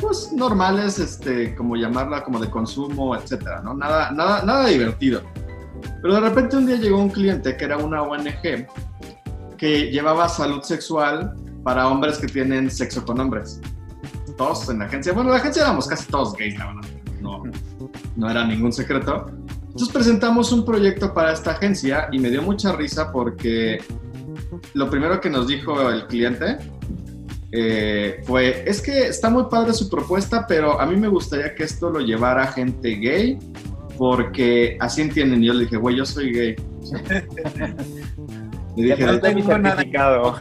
pues normales, este, como llamarla, como de consumo, etcétera, ¿no? Nada, nada, nada divertido. Pero de repente un día llegó un cliente que era una ONG que llevaba salud sexual para hombres que tienen sexo con hombres. Todos en la agencia, bueno, la agencia éramos casi todos gays, la verdad. No, no era ningún secreto. Entonces presentamos un proyecto para esta agencia y me dio mucha risa porque lo primero que nos dijo el cliente eh, fue, es que está muy padre su propuesta, pero a mí me gustaría que esto lo llevara gente gay porque así entienden. Y yo le dije, güey, yo soy gay. *laughs* Y dije, no tengo certificado.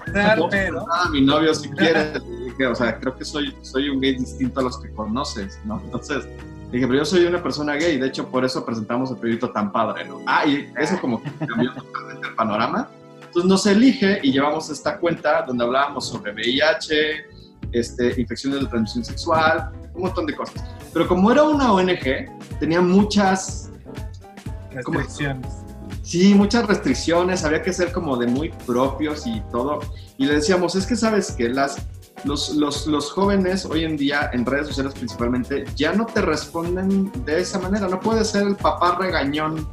pero... Nada, mi novio si quiere. dije, o sea, creo que soy, soy un gay distinto a los que conoces, ¿no? Entonces, dije, pero yo soy una persona gay, de hecho, por eso presentamos el proyecto tan padre, ¿no? Ah, y eso como que cambió *laughs* totalmente el panorama. Entonces nos elige y llevamos esta cuenta donde hablábamos sobre VIH, este, infecciones de transmisión sexual, un montón de cosas. Pero como era una ONG, tenía muchas restricciones. Sí, muchas restricciones, había que ser como de muy propios y todo. Y le decíamos, es que sabes que las, los, los, los, jóvenes hoy en día, en redes sociales principalmente, ya no te responden de esa manera. No puede ser el papá regañón,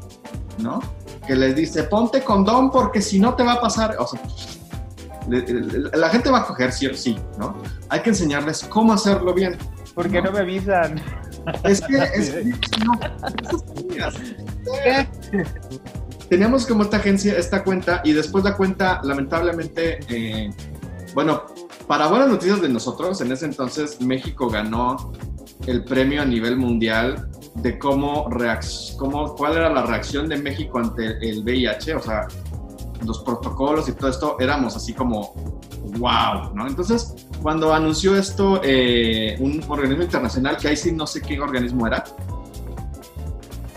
¿no? Que les dice, ponte condón porque si no te va a pasar. O sea, la gente va a coger sí o sí, ¿no? Hay que enseñarles cómo hacerlo bien. Porque no, no me avisan. Es que, es *laughs* que no, teníamos como esta agencia, esta cuenta, y después la cuenta, lamentablemente, eh, bueno, para buenas noticias de nosotros, en ese entonces México ganó el premio a nivel mundial de cómo, cómo cuál era la reacción de México ante el VIH, o sea, los protocolos y todo esto, éramos así como, wow, ¿no? Entonces, cuando anunció esto eh, un organismo internacional, que ahí sí no sé qué organismo era,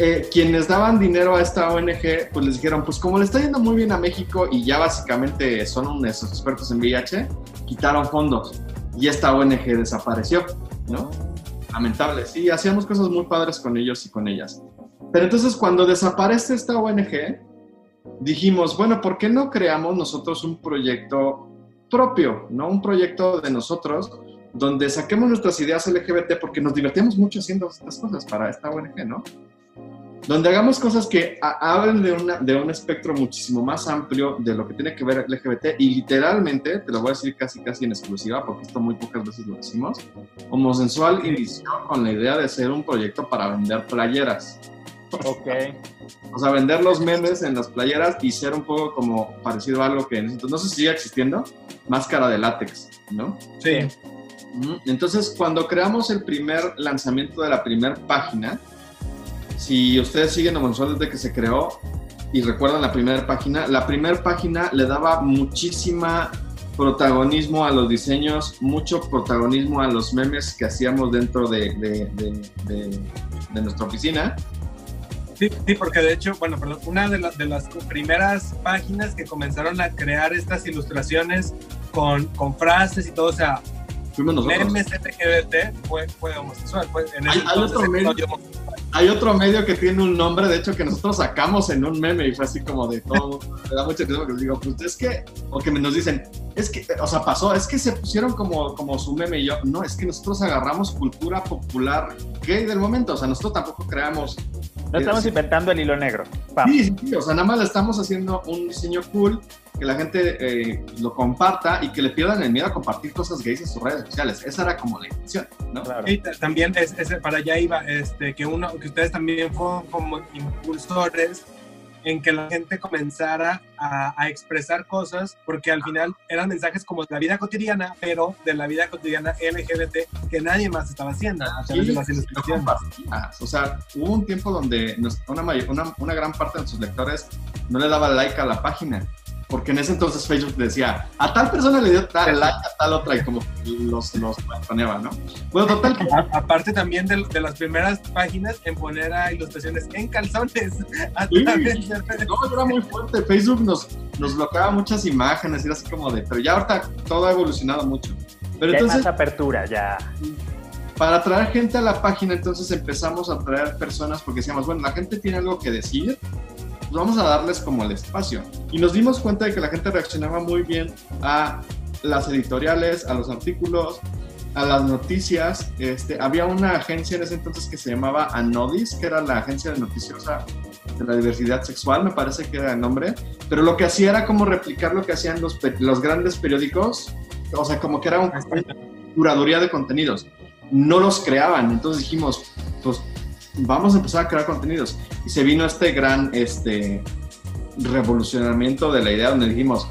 eh, quienes daban dinero a esta ONG, pues les dijeron, pues como le está yendo muy bien a México y ya básicamente son unos expertos en VIH, quitaron fondos y esta ONG desapareció, ¿no? Lamentable, sí, hacíamos cosas muy padres con ellos y con ellas. Pero entonces cuando desaparece esta ONG, dijimos, bueno, ¿por qué no creamos nosotros un proyecto propio, ¿no? Un proyecto de nosotros donde saquemos nuestras ideas LGBT porque nos divertimos mucho haciendo estas cosas para esta ONG, ¿no? Donde hagamos cosas que hablen de, una, de un espectro muchísimo más amplio de lo que tiene que ver LGBT y literalmente, te lo voy a decir casi casi en exclusiva, porque esto muy pocas veces lo decimos, Homosensual inició con la idea de ser un proyecto para vender playeras. Ok. O sea, vender los memes en las playeras y ser un poco como parecido a algo que no sé si sigue existiendo, máscara de látex, ¿no? Sí. Entonces, cuando creamos el primer lanzamiento de la primera página, si ustedes siguen Homosensual desde que se creó y recuerdan la primera página, la primera página le daba muchísima protagonismo a los diseños, mucho protagonismo a los memes que hacíamos dentro de, de, nuestra oficina. Sí, sí, porque de hecho, bueno, perdón, una de, de, las primeras páginas que comenzaron a crear estas ilustraciones con, con frases y todo, o sea, memes LGBT fue, fue homosexual. Fue en hay, hay otro medio, hay otro medio que tiene un nombre, de hecho, que nosotros sacamos en un meme y fue así como de todo. me da mucha risa porque les digo, pues es que, o que nos dicen, es que, o sea, pasó, es que se pusieron como, como su meme y yo, no, es que nosotros agarramos cultura popular gay del momento, o sea, nosotros tampoco creamos. No estamos inventando el hilo negro. Sí, sí, sí, o sea, nada más le estamos haciendo un diseño cool que la gente eh, lo comparta y que le pierdan el miedo a compartir cosas gays en sus redes sociales. Esa era como la intención, ¿no? Claro. Y también es, es, para allá iba, este, que, uno, que ustedes también fueron como impulsores en que la gente comenzara a, a, expresar cosas, porque al final eran mensajes como de la vida cotidiana, pero de la vida cotidiana LGBT que nadie más estaba haciendo. O sea, sí, o sea hubo un tiempo donde una, una, una gran parte de nuestros lectores no le daba like a la página porque en ese entonces Facebook decía, a tal persona le dio tal like, a tal otra, y como los, los planeaba, ¿no? Bueno, total. aparte también de, de, las primeras páginas en poner a ilustraciones en calzones. *laughs* Sí. No, era muy fuerte. Facebook nos, nos bloqueaba muchas imágenes, y era así como de, pero ya ahorita todo ha evolucionado mucho. Pero ya entonces, hay más apertura, ya. Para atraer gente a la página, entonces empezamos a atraer personas porque decíamos, bueno, la gente tiene algo que decir, pues vamos a darles como el espacio. Y nos dimos cuenta de que la gente reaccionaba muy bien a las editoriales, a los artículos, a las noticias. Este, había una agencia en ese entonces que se llamaba Anodis, que era la agencia de noticiosa de la diversidad sexual, me parece que era el nombre, pero lo que hacía era como replicar lo que hacían los, los grandes periódicos, o sea, como que era una curaduría de contenidos. No los creaban, entonces dijimos, pues vamos a empezar a crear contenidos. Y se vino este gran este, revolucionamiento de la idea donde dijimos,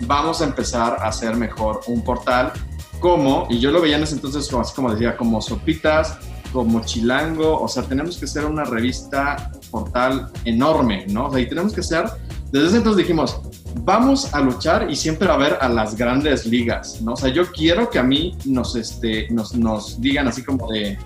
vamos a empezar a hacer mejor un portal como, y yo lo veía en ese entonces como, así como decía, como Sopitas, como Chilango, o sea, tenemos que ser una revista portal enorme, ¿no? O sea, y tenemos que ser, desde ese entonces dijimos, vamos a luchar y siempre a ver a las grandes ligas, ¿no? O sea, yo quiero que a mí nos, este, nos, nos digan así como de,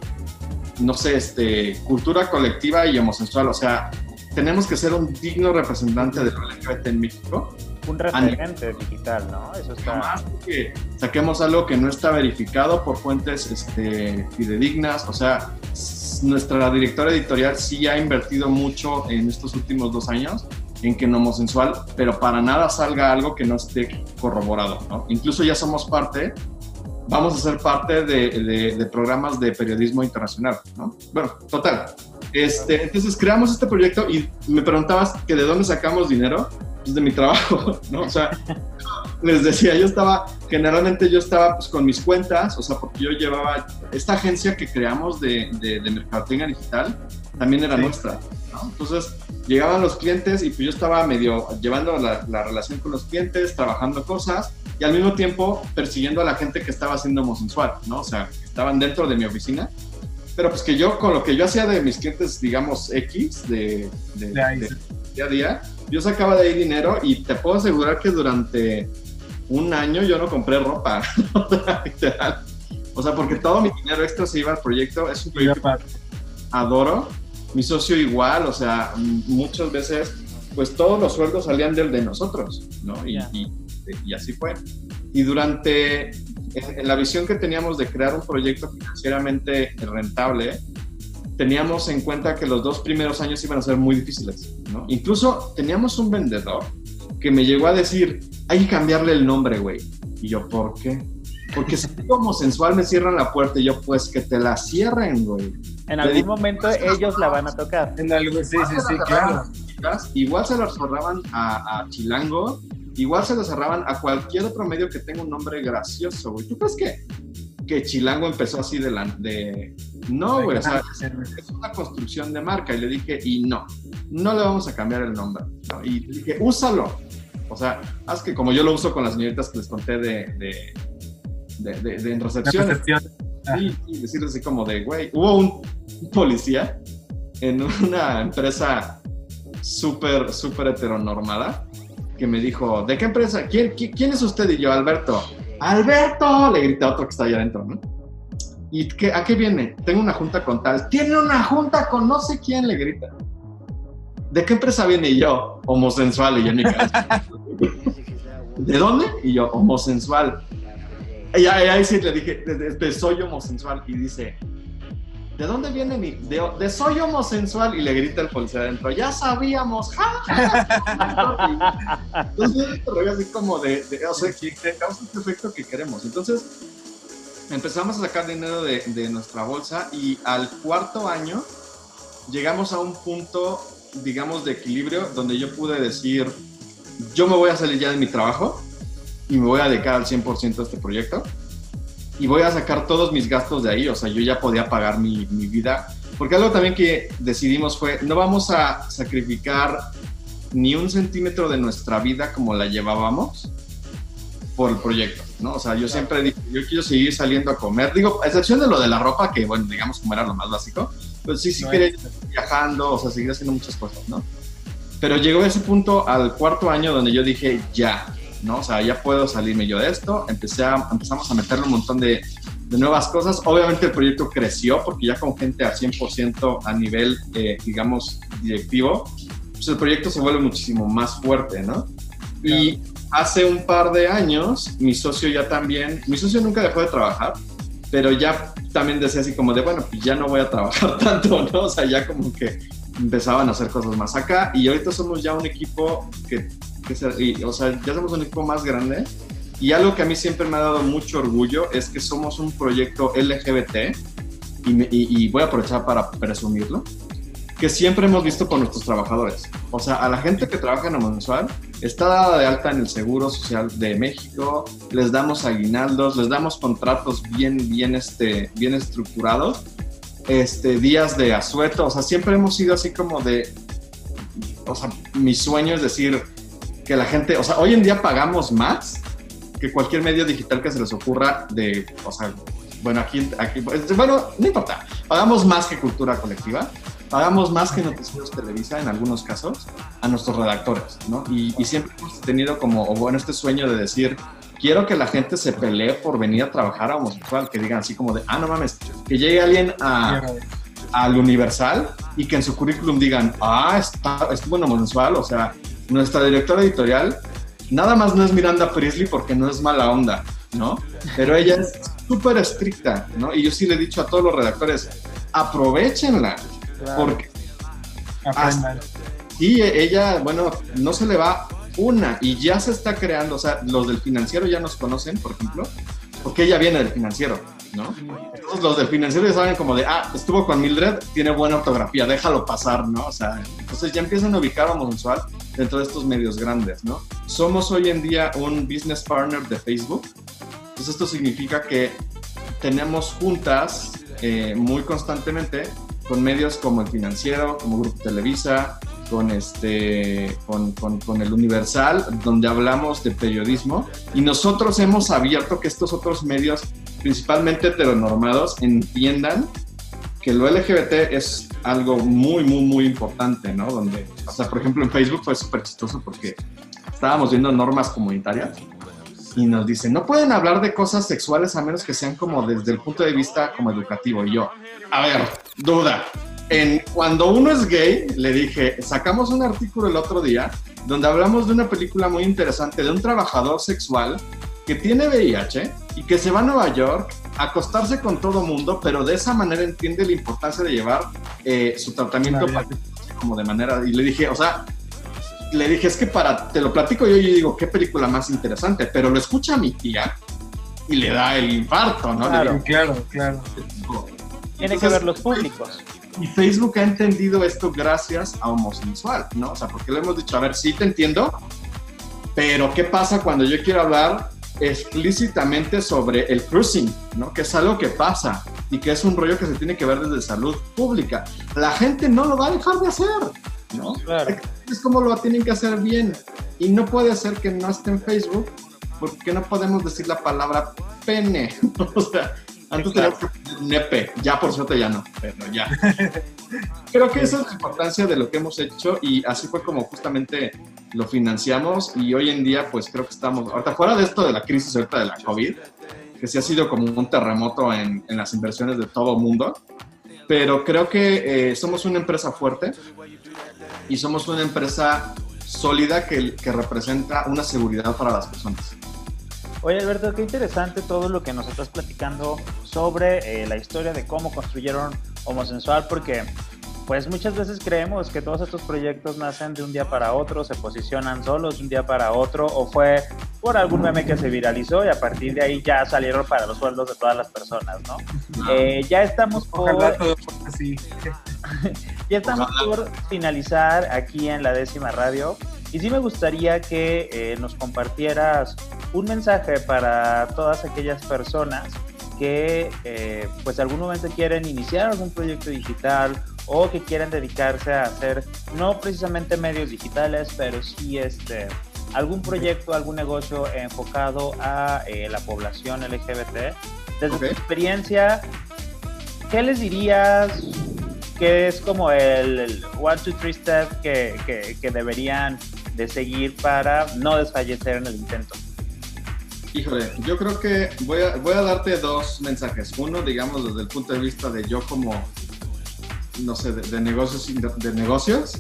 no sé, este, cultura colectiva y homosexual. O sea, tenemos que ser un digno representante de lo LGBT en México. Un referente digital, ¿no? Eso está. Más que saquemos algo que no está verificado por fuentes este, fidedignas. O sea, nuestra directora editorial sí ha invertido mucho en estos últimos dos años en que en homosensual, pero para nada salga algo que no esté corroborado, ¿no? Incluso ya somos parte vamos a ser parte de, de, programas de periodismo internacional, ¿no? Bueno, total. Este, entonces creamos este proyecto y me preguntabas que de dónde sacamos dinero, pues de mi trabajo, *laughs* ¿no? O sea, les decía, yo estaba, generalmente yo estaba pues con mis cuentas, o sea, porque yo llevaba, esta agencia que creamos de, de, de mercadotecnia digital, también era nuestra, ¿no? Entonces, llegaban los clientes y pues yo estaba medio llevando la, la relación con los clientes, trabajando cosas, y al mismo tiempo persiguiendo a la gente que estaba haciendo homosexual, ¿no? O sea, estaban dentro de mi oficina, pero pues que yo con lo que yo hacía de mis clientes, digamos, X, de, de, de, día a día, yo sacaba de ahí dinero y te puedo asegurar que durante un año yo no compré ropa, *laughs* literal. O sea, porque todo mi dinero extra se iba al proyecto, es un proyecto que adoro, mi socio igual, o sea, muchas veces, pues todos los sueldos salían del de nosotros, ¿no? Y, y y así fue. Y durante en la visión que teníamos de crear un proyecto financieramente rentable, teníamos en cuenta que los dos primeros años iban a ser muy difíciles. ¿no? Incluso teníamos un vendedor que me llegó a decir, hay que cambiarle el nombre, güey. Y yo, ¿por qué? Porque si como sensual me cierran la puerta y yo, pues que te la cierren, güey. En algún momento ellos la van a tocar. En algo, sí, sí, sí, claro. Igual se lo cerraban a, a Chilango igual se lo cerraban a cualquier otro medio que tenga un nombre gracioso, güey. ¿Tú crees que, que Chilango empezó así de... La, de no, güey, o sea, es una construcción de marca. Y le dije, y no, no le vamos a cambiar el nombre. Y le dije, úsalo. O sea, haz que como yo lo uso con las señoritas que les conté de, de, de, de, en recepción. Sí, y decirles así como de, güey, hubo un policía en una empresa súper, súper heteronormada que me dijo, ¿de qué empresa? ¿Quién, quién, es usted? Y yo, Alberto. ¡Alberto! Le grité a otro que está ahí adentro, ¿no? ¿Y qué, a qué viene? Tengo una junta con tal. Tiene una junta con no sé quién, le grita. ¿De qué empresa viene? Y yo, homosensual. Y yo, ni *laughs* ¿De dónde? Y yo, homosensual. Y ahí, sí le dije, soy homosensual. Y dice, ¿de dónde viene mi...? De, soy homosensual y le grita el policía adentro, ya sabíamos, *laughs* Entonces así como de, o sea, que causa este efecto que queremos. Entonces empezamos a sacar dinero de, de nuestra bolsa y al cuarto año llegamos a un punto, digamos, de equilibrio donde yo pude decir, yo me voy a salir ya de mi trabajo y me voy a dedicar al 100% a este proyecto. Y voy a sacar todos mis gastos de ahí, o sea, yo ya podía pagar mi, mi vida, porque algo también que decidimos fue, no vamos a sacrificar ni un centímetro de nuestra vida como la llevábamos por el proyecto, ¿no? O sea, yo siempre digo, yo quiero seguir saliendo a comer, digo, a excepción de lo de la ropa, que bueno, digamos como era lo más básico, pues sí, sí quería ir viajando, o sea, seguir haciendo muchas cosas, ¿no? Pero llegó ese punto al cuarto año donde yo dije, ya, ¿no? O sea, ya puedo salirme yo de esto. Empecé a, empezamos a meterle un montón de, de nuevas cosas. Obviamente el proyecto creció porque ya con gente a 100% a nivel, eh, digamos, directivo, pues el proyecto se vuelve muchísimo más fuerte, ¿no? Y hace un par de años, mi socio ya también, mi socio nunca dejó de trabajar, pero ya también decía así como de, bueno, pues ya no voy a trabajar *laughs* tanto, ¿no? O sea, ya como que empezaban a hacer cosas más acá y ahorita somos ya un equipo que, que o sea, ya somos un equipo más grande y algo que a mí siempre me ha dado mucho orgullo es que somos un proyecto LGBT y, y voy a aprovechar para presumirlo que siempre hemos visto con nuestros trabajadores. O sea, a la gente que trabaja en mensual está dada de alta en el Seguro Social de México, les damos aguinaldos, les damos contratos bien, bien, este, bien estructurados, este, días de asueto, o sea, siempre hemos sido así como de, o sea, mi sueño es decir que la gente, o sea, hoy en día pagamos más que cualquier medio digital que se les ocurra de, o sea, bueno, aquí, aquí bueno, no importa, pagamos más que cultura colectiva pagamos más que Noticieros Televisa en algunos casos a nuestros redactores, ¿no? Y, siempre hemos tenido como, o bueno, este sueño de decir, quiero que la gente se pelee por venir a trabajar a homosexual, que digan así como de, ah, no mames, que llegue alguien a, al Universal y que en su currículum digan, ah, está, estuvo en homosexual, o sea, nuestra directora editorial nada más no es Miranda Priestley porque no es mala onda, ¿no? Pero ella es súper estricta, ¿no? Y yo sí le he dicho a todos los redactores, aprovechenla, porque. y ella, bueno, no se le va una y ya se está creando, o sea, los del financiero ya nos conocen, por ejemplo, porque ella viene del financiero, ¿no? Entonces los del financiero ya saben como de, ah, estuvo con Mildred, tiene buena ortografía, déjalo pasar, ¿no? O sea, entonces ya empiezan a ubicar a homosexual dentro de estos medios grandes, ¿no? Somos hoy en día un business partner de Facebook, entonces esto significa que tenemos juntas eh, muy constantemente con medios como el Financiero, como Grupo Televisa, con, este, con, con, el Universal, donde hablamos de periodismo. Y nosotros hemos abierto que estos otros medios, principalmente heteronormados, entiendan que lo LGBT es algo muy, muy, muy importante, ¿no? Donde, o sea, por ejemplo, en Facebook fue súper chistoso porque estábamos viendo normas comunitarias y nos dicen, no pueden hablar de cosas sexuales a menos que sean como desde el punto de vista como educativo. Y yo, a ver, duda. En, cuando uno es gay, le dije, sacamos un artículo el otro día donde hablamos de una película muy interesante de un trabajador sexual que tiene VIH y que se va a Nueva York a acostarse con todo mundo, pero de esa manera entiende la importancia de llevar eh, su tratamiento como de manera... Y le dije, o sea, le dije, es que para, te lo platico yo y digo, qué película más interesante, pero lo escucha mi tía y le da el infarto, ¿no? Claro, claro, claro. Tiene que ver los públicos. Y Facebook ha entendido esto gracias a homosexual, ¿no? O sea, porque le hemos dicho, a ver, sí te entiendo, pero ¿qué pasa cuando yo quiero hablar explícitamente sobre el cruising, ¿no? Que es algo que pasa y que es un rollo que se tiene que ver desde salud pública. La gente no lo va a dejar de hacer, ¿no? Es como lo tienen que hacer bien. Y no puede ser que no esté en Facebook porque no podemos decir la palabra pene. *laughs* o sea, antes teníamos que nepe, ya por suerte ya no, pero ya. *laughs* Creo que esa es la importancia de lo que hemos hecho y así fue como justamente lo financiamos y hoy en día pues creo que estamos, ahorita fuera de esto de la crisis ahorita de la COVID, que sí ha sido como un terremoto en, en las inversiones de todo el mundo, pero creo que eh, somos una empresa fuerte y somos una empresa sólida que, que representa una seguridad para las personas. Oye Alberto, qué interesante todo lo que nos estás platicando sobre eh, la historia de cómo construyeron Homosensual, porque pues muchas veces creemos que todos estos proyectos nacen de un día para otro, se posicionan solos de un día para otro, o fue por algún meme que se viralizó y a partir de ahí ya salieron para los sueldos de todas las personas, ¿no? Eh, ya estamos por... *laughs* ya estamos por finalizar aquí en la décima radio. Y sí me gustaría que eh, nos compartieras un mensaje para todas aquellas personas que eh, pues algún momento quieren iniciar algún proyecto digital o que quieren dedicarse a hacer no precisamente medios digitales, pero sí este algún proyecto, algún negocio enfocado a eh, la población LGBT. Desde tu experiencia, ¿qué les dirías? ¿Qué es como el, one, two, three step que, que, que deberían de seguir para no desfallecer en el intento? Híjole, yo creo que voy a, voy a darte dos mensajes. Uno, digamos, desde el punto de vista de yo como, no sé, de, negocios, de, negocios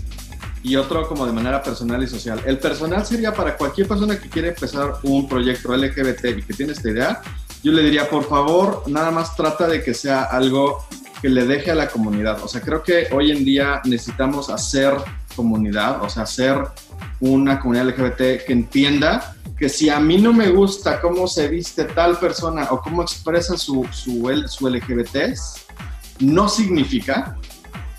y otro como de manera personal y social. El personal sería para cualquier persona que quiere empezar un proyecto LGBT y que tiene esta idea, yo le diría, por favor, nada más trata de que sea algo que le deje a la comunidad. O sea, creo que hoy en día necesitamos hacer comunidad, o sea, hacer una comunidad LGBT que entienda que si a mí no me gusta cómo se viste tal persona o cómo expresa su, su, su LGBT, no significa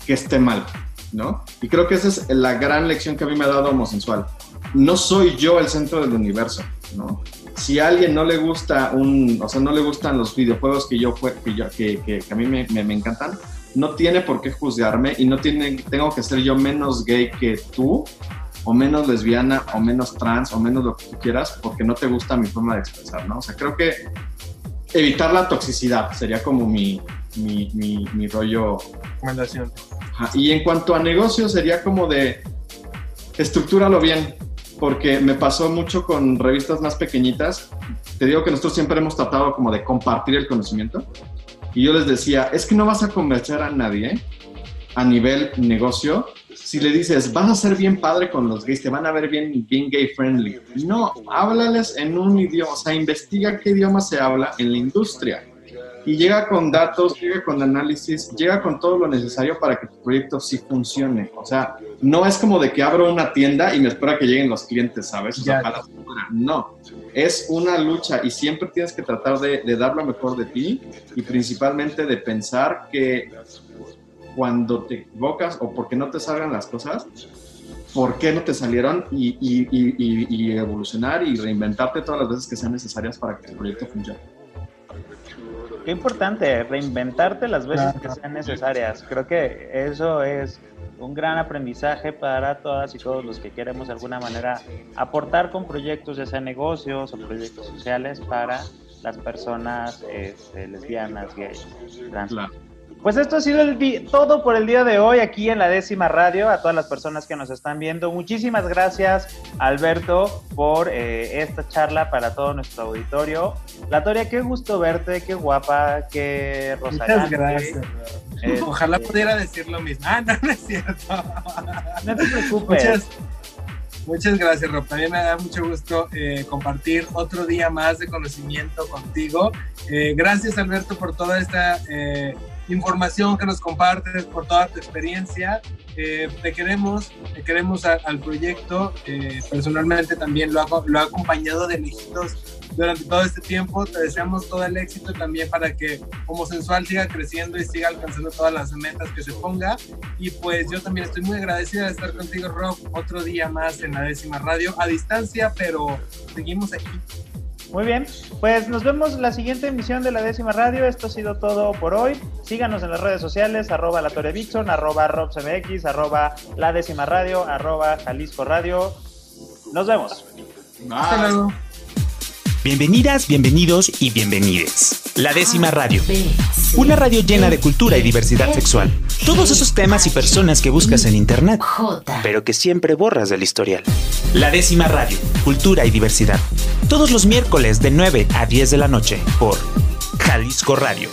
que esté mal, ¿no? Y creo que esa es la gran lección que a mí me ha dado homosensual. No soy yo el centro del universo, ¿no? Si a alguien no le gusta un, o sea, no le gustan los videojuegos que yo, que, yo, que, que, a mí me, me, me, encantan, no tiene por qué juzgarme y no tiene, tengo que ser yo menos gay que tú o menos lesbiana o menos trans o menos lo que tú quieras porque no te gusta mi forma de expresar, ¿no? O sea, creo que evitar la toxicidad sería como mi, mi, mi, rollo. Recomendación. Y en cuanto a negocio sería como de estructúralo bien, porque me pasó mucho con revistas más pequeñitas. Te digo que nosotros siempre hemos tratado como de compartir el conocimiento. Y yo les decía, es que no vas a convencer a nadie a nivel negocio si le dices, vas a ser bien padre con los gays, te van a ver bien, bien gay friendly. No, háblales en un idioma, o sea, investiga qué idioma se habla en la industria. Y llega con datos, llega con análisis, llega con todo lo necesario para que tu proyecto sí funcione. O sea, no es como de que abro una tienda y me espera que lleguen los clientes, ¿sabes? O sea, no, es una lucha y siempre tienes que tratar de, de dar lo mejor de ti y principalmente de pensar que cuando te equivocas o porque no te salgan las cosas, por qué no te salieron y, y, evolucionar y reinventarte todas las veces que sean necesarias para que el proyecto funcione. Qué importante, reinventarte las veces que sean necesarias. Creo que eso es un gran aprendizaje para todas y todos los que queremos de alguna manera aportar con proyectos, ya sean negocios o proyectos sociales para las personas este, lesbianas, gays, trans. Pues esto ha sido todo por el día de hoy aquí en la décima radio. A todas las personas que nos están viendo, muchísimas gracias, Alberto, por eh, esta charla para todo nuestro auditorio. Latoria, qué gusto verte, qué guapa, qué rosa. Muchas gracias. Eh, Ojalá pudiera decir lo mismo. Ah, no, no es cierto. No te preocupes. Muchas, muchas gracias, Rob. También me da mucho gusto eh, compartir otro día más de conocimiento contigo. gracias, Alberto, por toda esta información que nos compartes, por toda tu experiencia. Eh, te queremos, te queremos al proyecto. Eh, personalmente también lo, hago, lo acompañado de lejitos durante todo este tiempo. Te deseamos todo el éxito también para que como sensual siga creciendo y siga alcanzando todas las metas que se ponga. Y pues yo también estoy muy agradecida de estar contigo, Rob, otro día más en la décima radio, a distancia, pero seguimos aquí. Muy bien, pues nos vemos la siguiente emisión de la décima radio. Esto ha sido todo por hoy. Síganos en las redes sociales, arroba la Torre arroba RobsMX, arroba la décima radio, arroba Jalisco Radio. Nos vemos. Hasta luego. Bienvenidas, bienvenidos y bienvenides. La décima radio. Una radio llena de cultura y diversidad sexual. Todos esos temas y personas que buscas en internet, pero que siempre borras del historial. La décima radio. Cultura y diversidad. Todos los miércoles de 9 a 10 de la noche por Jalisco Radio